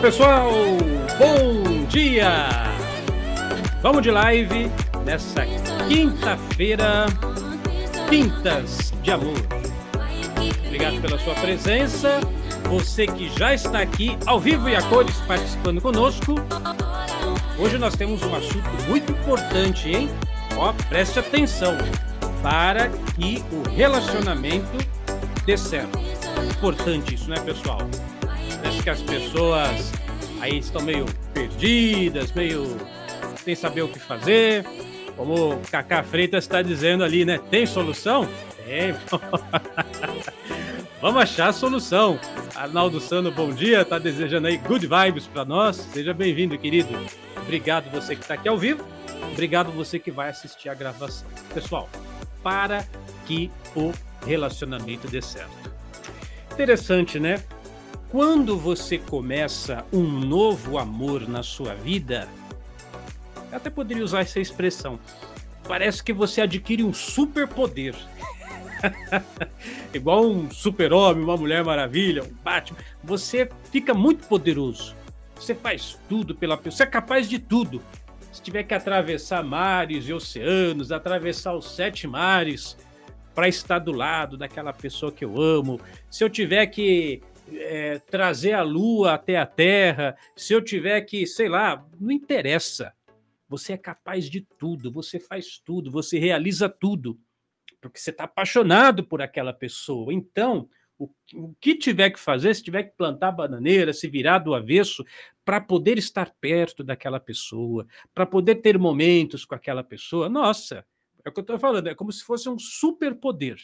pessoal, bom dia! Vamos de live nessa quinta-feira, Quintas de Amor. Obrigado pela sua presença. Você que já está aqui ao vivo e a cores participando conosco. Hoje nós temos um assunto muito importante, hein? Ó, preste atenção para que o relacionamento dê certo. Importante isso, né, pessoal? Parece que as pessoas aí estão meio perdidas, meio sem saber o que fazer. Como o Cacá Freitas está dizendo ali, né? Tem solução? Tem. Vamos achar a solução. Arnaldo Sano, bom dia. Tá desejando aí good vibes para nós. Seja bem-vindo, querido. Obrigado você que está aqui ao vivo. Obrigado você que vai assistir a gravação. Pessoal, para que o relacionamento dê certo. Interessante, né? Quando você começa um novo amor na sua vida, eu até poderia usar essa expressão. Parece que você adquire um superpoder. Igual um super-homem, uma mulher maravilha, um Batman. Você fica muito poderoso. Você faz tudo pela pessoa. Você é capaz de tudo. Se tiver que atravessar mares e oceanos, atravessar os sete mares para estar do lado daquela pessoa que eu amo, se eu tiver que é, trazer a lua até a terra, se eu tiver que, sei lá, não interessa. Você é capaz de tudo, você faz tudo, você realiza tudo, porque você está apaixonado por aquela pessoa. Então, o, o, que tiver que fazer, se tiver que plantar bananeira, se virar do avesso, para poder estar perto daquela pessoa, para poder ter momentos com aquela pessoa, nossa, é o que eu estou falando, é como se fosse um superpoder.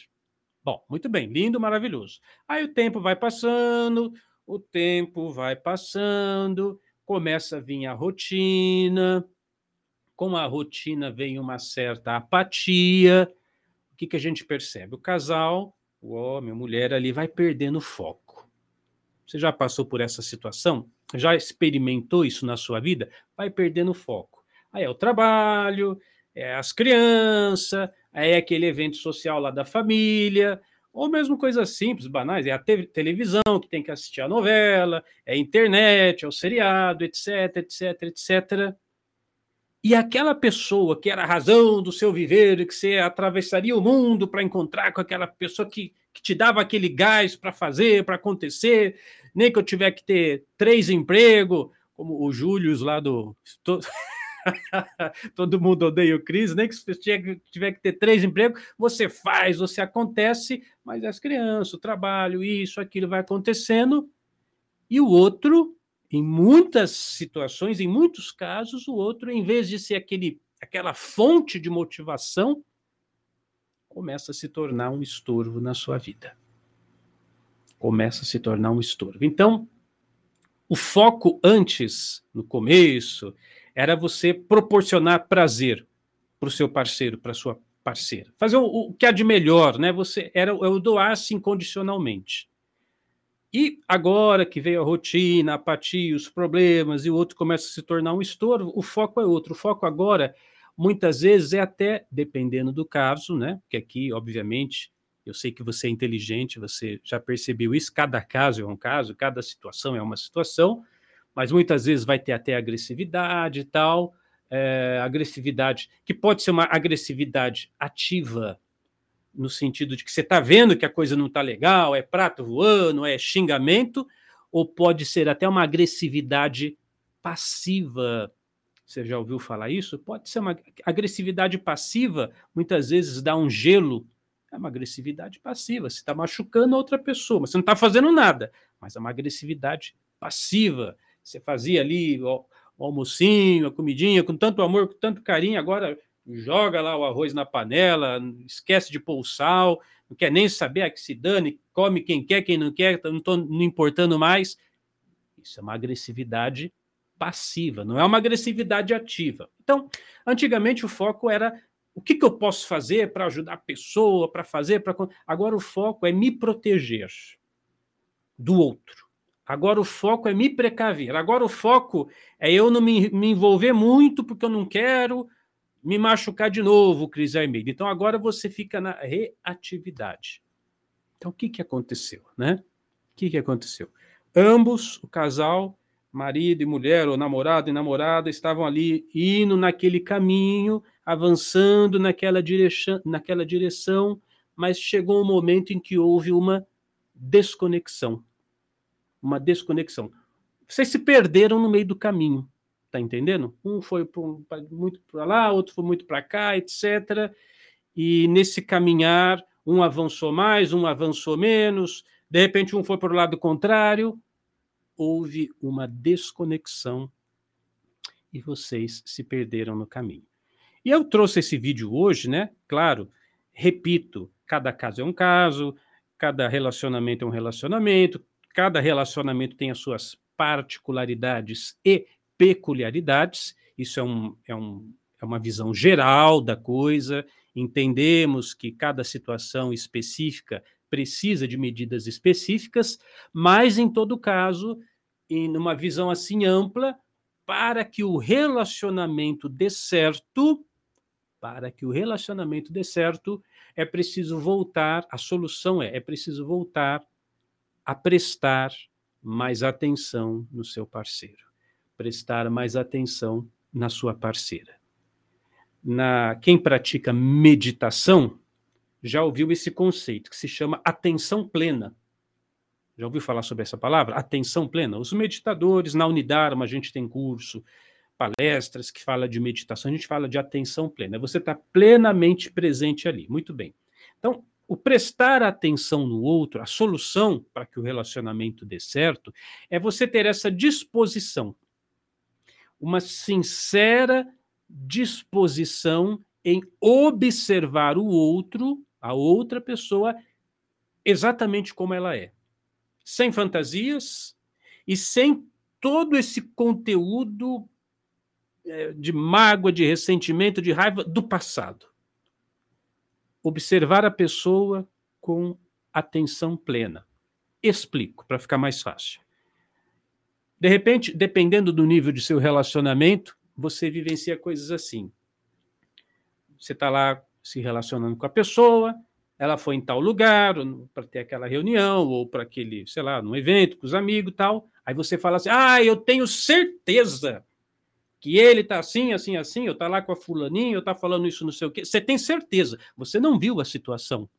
Bom, muito bem, lindo, maravilhoso. Aí o tempo vai passando, o tempo vai passando, começa a vir a rotina. Com a rotina vem uma certa apatia. O que, que a gente percebe? O casal, o homem, a mulher ali vai perdendo foco. Você já passou por essa situação? Já experimentou isso na sua vida? Vai perdendo foco. Aí é o trabalho, é as crianças, é aquele evento social lá da família, ou mesmo coisas simples, banais, é a te televisão que tem que assistir a novela, é a internet, é o seriado, etc, etc, etc. E aquela pessoa que era a razão do seu viver, que você atravessaria o mundo para encontrar com aquela pessoa que, que te dava aquele gás para fazer, para acontecer, nem que eu tiver que ter três empregos, como o Júlio lá do. todo mundo odeia o Cris, nem que você tiver que ter três empregos, você faz, você acontece, mas as crianças, o trabalho, isso, aquilo vai acontecendo, e o outro, em muitas situações, em muitos casos, o outro, em vez de ser aquele, aquela fonte de motivação, começa a se tornar um estorvo na sua vida. Começa a se tornar um estorvo. Então, o foco antes, no começo, era você proporcionar prazer para o seu parceiro, para sua parceira. Fazer o, o, que há de melhor, né? Você era o doar-se incondicionalmente. E agora que veio a rotina, a apatia, os problemas, e o outro começa a se tornar um estouro, o foco é outro. O foco agora, muitas vezes, é até, dependendo do caso, né? Porque aqui, obviamente, eu sei que você é inteligente, você já percebeu isso, cada caso é um caso, cada situação é uma situação, mas muitas vezes vai ter até agressividade e tal, é, agressividade que pode ser uma agressividade ativa, no sentido de que você está vendo que a coisa não está legal, é prato voando, é xingamento, ou pode ser até uma agressividade passiva. Você já ouviu falar isso? Pode ser uma agressividade passiva, muitas vezes dá um gelo. É uma agressividade passiva. Você está machucando a outra pessoa, mas você não está fazendo nada. Mas é uma agressividade passiva. Você fazia ali o, o almocinho, a comidinha, com tanto amor, com tanto carinho, agora joga lá o arroz na panela, esquece de pôr o sal, não quer nem saber a que se dane, come quem quer, quem não quer, não estou não importando mais. Isso é uma agressividade passiva, não é uma agressividade ativa. Então, antigamente o foco era o que, que eu posso fazer para ajudar a pessoa, para fazer, para. Agora o foco é me proteger do outro. Agora o foco é me precaver. Agora o foco é eu não me, me envolver muito porque eu não quero me machucar de novo, Cris Armeida. Então agora você fica na reatividade. Então o que, que aconteceu, né? O que, que aconteceu? Ambos, o casal, marido e mulher, ou namorado e namorada, estavam ali indo naquele caminho, avançando naquela direção, naquela direção, mas chegou um momento em que houve uma desconexão. Uma desconexão. Vocês se perderam no meio do caminho, tá entendendo? Um foi muito para lá, outro foi muito para cá, etc. E nesse caminhar, um avançou mais, um avançou menos, de repente um foi para o lado contrário, houve uma desconexão e vocês se perderam no caminho. E eu trouxe esse vídeo hoje, né? Claro, repito, cada caso é um caso, cada relacionamento é um relacionamento, cada relacionamento tem as suas particularidades e peculiaridades. Isso é, um, é, um, é uma visão geral da coisa. Entendemos que cada situação específica precisa de medidas específicas, mas em todo caso, em uma visão assim ampla, para que o relacionamento dê certo, para que o relacionamento dê certo, é preciso voltar, a solução é, é preciso voltar a prestar mais atenção no seu parceiro, prestar mais atenção na sua parceira. Na quem pratica meditação, já ouviu esse conceito que se chama atenção plena. Já ouviu falar sobre essa palavra? Atenção plena. Os meditadores, na Unidarma, a gente tem curso, palestras que fala de meditação, a gente fala de atenção plena. Você está plenamente presente ali. Muito bem. Então, o prestar atenção no outro, a solução para que o relacionamento dê certo, é você ter essa disposição, uma sincera disposição em observar o outro a outra pessoa exatamente como ela é, sem fantasias e sem todo esse conteúdo é, de mágoa, de ressentimento, de raiva do passado. Observar a pessoa com atenção plena. Explico, para ficar mais fácil. De repente, dependendo do nível de seu relacionamento, você vivencia coisas assim. Você está lá se relacionando com a pessoa, ela foi em tal lugar para ter aquela reunião ou para aquele, sei lá, num evento com os amigos e tal. Aí você fala assim: "Ah, eu tenho certeza que ele está assim, assim, assim, eu tá lá com a fulaninha, eu tá falando isso não sei o quê". Você tem certeza? Você não viu a situação.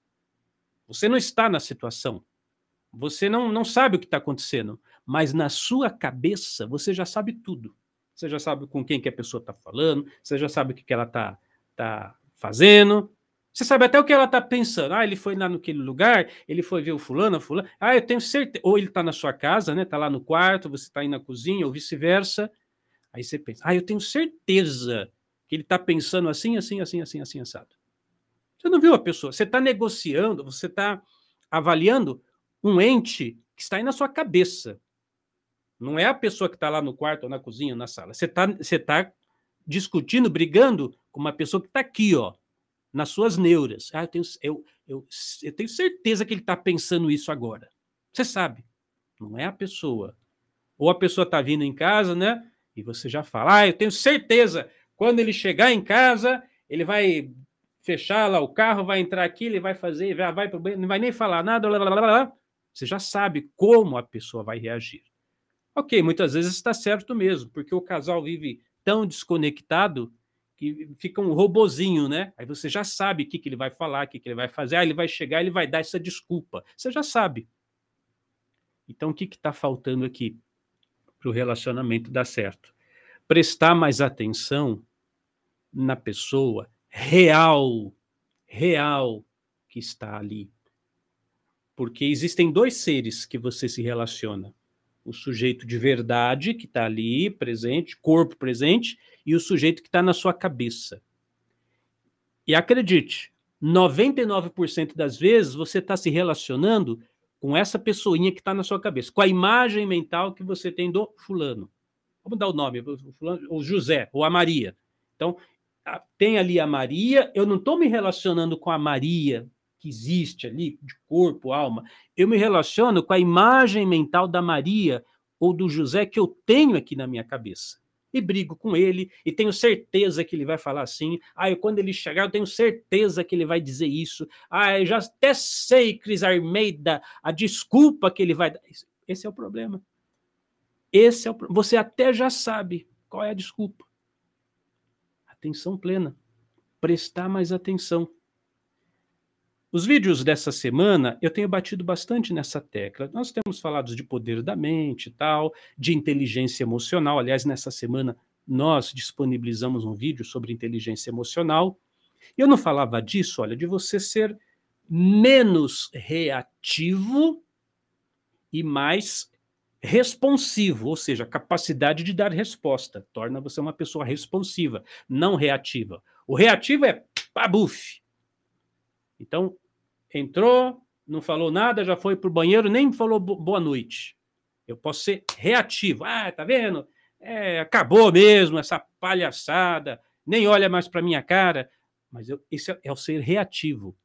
Você não está na situação. Você não, não sabe o que está acontecendo, mas na sua cabeça você já sabe tudo. Você já sabe com quem que a pessoa está falando, você já sabe o que, que ela está tá fazendo. Você sabe até o que ela está pensando. Ah, ele foi lá naquele lugar, ele foi ver o fulano, fulano. Ah, eu tenho certeza. Ou ele está na sua casa, né? Está lá no quarto, você está aí na cozinha, ou vice-versa. Aí você pensa, ah, eu tenho certeza que ele está pensando assim, assim, assim, assim, assim, assado. Você não viu a pessoa. Você está negociando, você está avaliando um ente que está aí na sua cabeça. Não é a pessoa que está lá no quarto, ou na cozinha, ou na sala. Você está você tá discutindo, brigando com uma pessoa que está aqui, ó, nas suas neuras. Ah, eu tenho, eu, eu, eu tenho certeza que ele está pensando isso agora. Você sabe, não é a pessoa. Ou a pessoa está vindo em casa, né? E você já fala, ah, eu tenho certeza, quando ele chegar em casa, ele vai fechar lá o carro, vai entrar aqui, ele vai fazer, vai, vai pro não vai nem falar nada, blá, blá, blá, blá. Você já sabe como a pessoa vai reagir. Ok, muitas vezes está certo mesmo, porque o casal vive tão desconectado que fica um robozinho, né? Aí você já sabe o que, que ele vai falar, o que, que ele vai fazer, aí ele vai chegar, ele vai dar essa desculpa. Você já sabe. Então, o que está faltando aqui para o relacionamento dar certo? Prestar mais atenção na pessoa real, real que está ali. Porque existem dois seres que você se relaciona o sujeito de verdade que está ali presente, corpo presente, e o sujeito que está na sua cabeça. E acredite, 99% das vezes você está se relacionando com essa pessoinha que está na sua cabeça, com a imagem mental que você tem do fulano. Vamos dar o nome, o, fulano, o José, ou a Maria. Então, tem ali a Maria, eu não estou me relacionando com a Maria que existe ali, de corpo, alma, eu me relaciono com a imagem mental da Maria ou do José que eu tenho aqui na minha cabeça. E brigo com ele, e tenho certeza que ele vai falar assim. Ah, eu, quando ele chegar, eu tenho certeza que ele vai dizer isso. Ah, eu já até sei, Cris Armeida, a desculpa que ele vai dar. Esse é o problema. Esse é o, você até já sabe qual é a desculpa. Atenção plena. Prestar mais atenção. Os vídeos dessa semana, eu tenho batido bastante nessa tecla. Nós temos falado de poder da mente e tal, de inteligência emocional. Aliás, nessa semana nós disponibilizamos um vídeo sobre inteligência emocional. Eu não falava disso, olha, de você ser menos reativo e mais responsivo, ou seja, capacidade de dar resposta, torna você uma pessoa responsiva, não reativa. O reativo é pabuf. Então, entrou, não falou nada, já foi para o banheiro, nem falou boa noite. Eu posso ser reativo. Ah, tá vendo? É, acabou mesmo essa palhaçada, nem olha mais para minha cara. Mas eu, esse é, é o ser reativo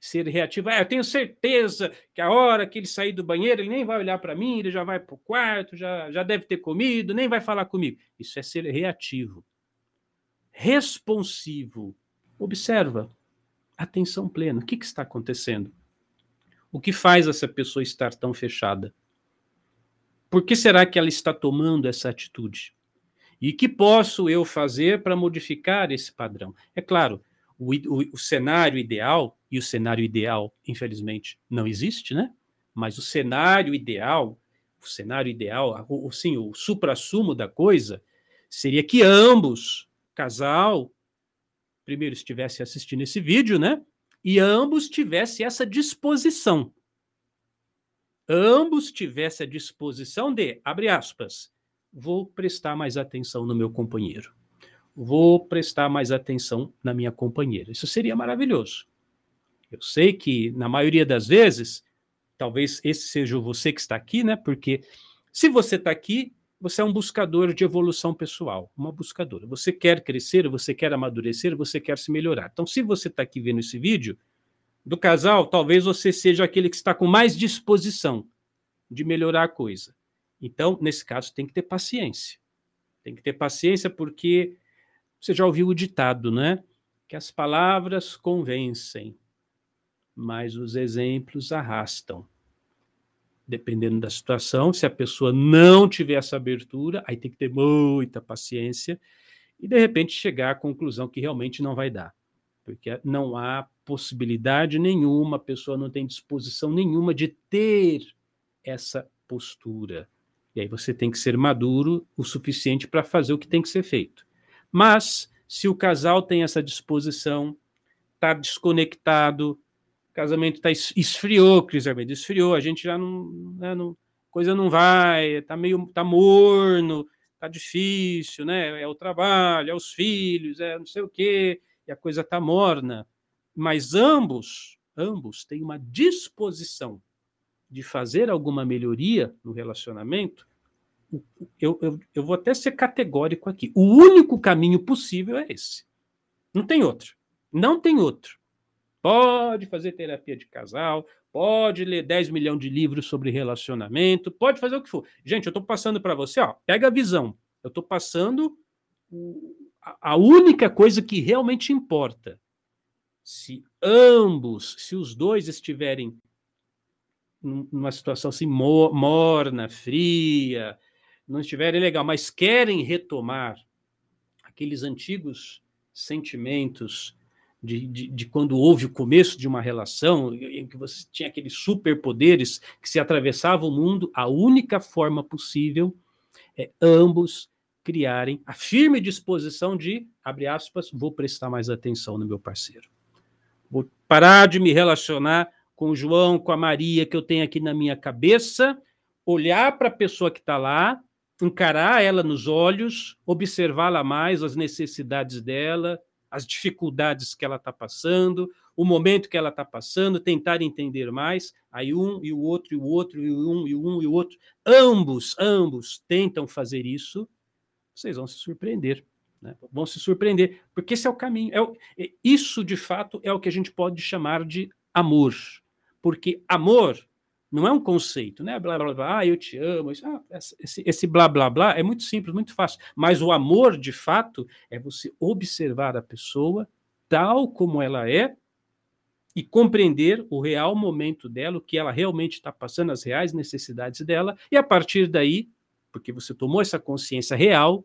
ser reativo. Ah, eu tenho certeza que a hora que ele sair do banheiro, ele nem vai olhar para mim, ele já vai para o quarto, já, já deve ter comido, nem vai falar comigo. Isso é ser reativo. Responsivo. Observa. Atenção plena. O que, que está acontecendo? O que faz essa pessoa estar tão fechada? Por que será que ela está tomando essa atitude? E que posso eu fazer para modificar esse padrão? É claro, o, o, o cenário ideal, e o cenário ideal, infelizmente, não existe, né? Mas o cenário ideal, o cenário ideal, o, sim, o supra-sumo da coisa, seria que ambos, casal, primeiro estivesse assistindo esse vídeo, né? E ambos tivessem essa disposição. Ambos tivessem a disposição de, abre aspas, vou prestar mais atenção no meu companheiro vou prestar mais atenção na minha companheira. Isso seria maravilhoso. Eu sei que, na maioria das vezes, talvez esse seja você que está aqui, né? Porque se você está aqui, você é um buscador de evolução pessoal, uma buscadora. Você quer crescer, você quer amadurecer, você quer se melhorar. Então, se você está aqui vendo esse vídeo do casal, talvez você seja aquele que está com mais disposição de melhorar a coisa. Então, nesse caso, tem que ter paciência. Tem que ter paciência porque você já ouviu o ditado, né? Que as palavras convencem, mas os exemplos arrastam. Dependendo da situação, se a pessoa não tiver essa abertura, aí tem que ter muita paciência e, de repente, chegar à conclusão que realmente não vai dar. Porque não há possibilidade nenhuma, a pessoa não tem disposição nenhuma de ter essa postura. E aí você tem que ser maduro o suficiente para fazer o que tem que ser feito. Mas, se o casal tem essa disposição, está desconectado, o casamento tá, esfriou, Cris Armeida, esfriou, a gente já não, né, não coisa não vai, está meio, tá morno, tá difícil, né? É o trabalho, é os filhos, é não sei o quê, e a coisa tá morna. Mas ambos, ambos têm uma disposição de fazer alguma melhoria no relacionamento, eu, eu, eu vou até ser categórico aqui. O único caminho possível é esse. Não tem outro. Não tem outro. Pode fazer terapia de casal, pode ler 10 milhões de livros sobre relacionamento, pode fazer o que for. Gente, eu estou passando para você, ó, pega a visão. Eu estou passando a única coisa que realmente importa. Se ambos, se os dois estiverem numa situação assim morna, fria, não estiverem legal, mas querem retomar aqueles antigos sentimentos de, de, de, quando houve o começo de uma relação, em que você tinha aqueles superpoderes que se atravessavam o mundo, a única forma possível é ambos criarem a firme disposição de, abre aspas, vou prestar mais atenção no meu parceiro. Vou parar de me relacionar com o João, com a Maria que eu tenho aqui na minha cabeça, olhar para a pessoa que está lá encarar ela nos olhos, observá-la mais, as necessidades dela, as dificuldades que ela está passando, o momento que ela está passando, tentar entender mais. Aí um e o outro, e o outro, e um e um e o outro. Ambos, ambos tentam fazer isso, vocês vão se surpreender. Né? Vão se surpreender, porque esse é o caminho. É o, é, isso, de fato, é o que a gente pode chamar de amor. Porque amor não é um conceito, né? Blá, blá, blá, ah, eu te amo. Isso, ah, esse, esse blá, blá, blá é muito simples, muito fácil. Mas o amor, de fato, é você observar a pessoa tal como ela é e compreender o real momento dela, o que ela realmente está passando, as reais necessidades dela, e a partir daí, porque você tomou essa consciência real,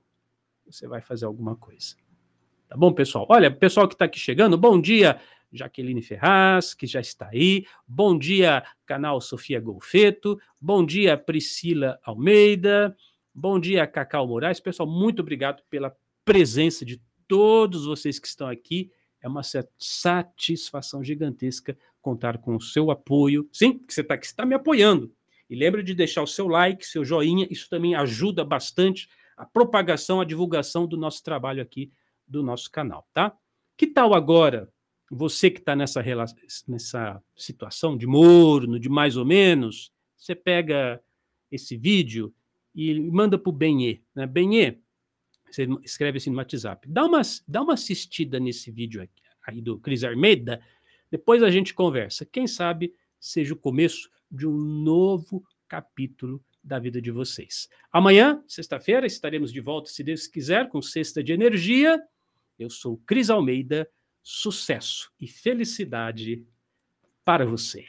você vai fazer alguma coisa. Tá bom, pessoal? Olha, pessoal que está aqui chegando, bom dia, Jaqueline Ferraz, que já está aí. Bom dia, canal Sofia Golfeto. Bom dia, Priscila Almeida. Bom dia, Cacau Moraes. Pessoal, muito obrigado pela presença de todos vocês que estão aqui. É uma satisfação gigantesca contar com o seu apoio. Sim, que você está aqui, está me apoiando. E lembre de deixar o seu like, seu joinha, isso também ajuda bastante a propagação, a divulgação do nosso trabalho aqui, do nosso canal, tá? Que tal agora, você que está nessa, nessa situação de morno, de mais ou menos, você pega esse vídeo e manda para o Benê, né? Benê, você escreve assim no WhatsApp. Dá uma, dá uma assistida nesse vídeo aqui, aí do Cris Armeda, depois a gente conversa. Quem sabe seja o começo de um novo capítulo da vida de vocês. Amanhã, sexta-feira, estaremos de volta, se Deus quiser, com Sexta de Energia. Eu sou Cris Almeida. Sucesso e felicidade para você.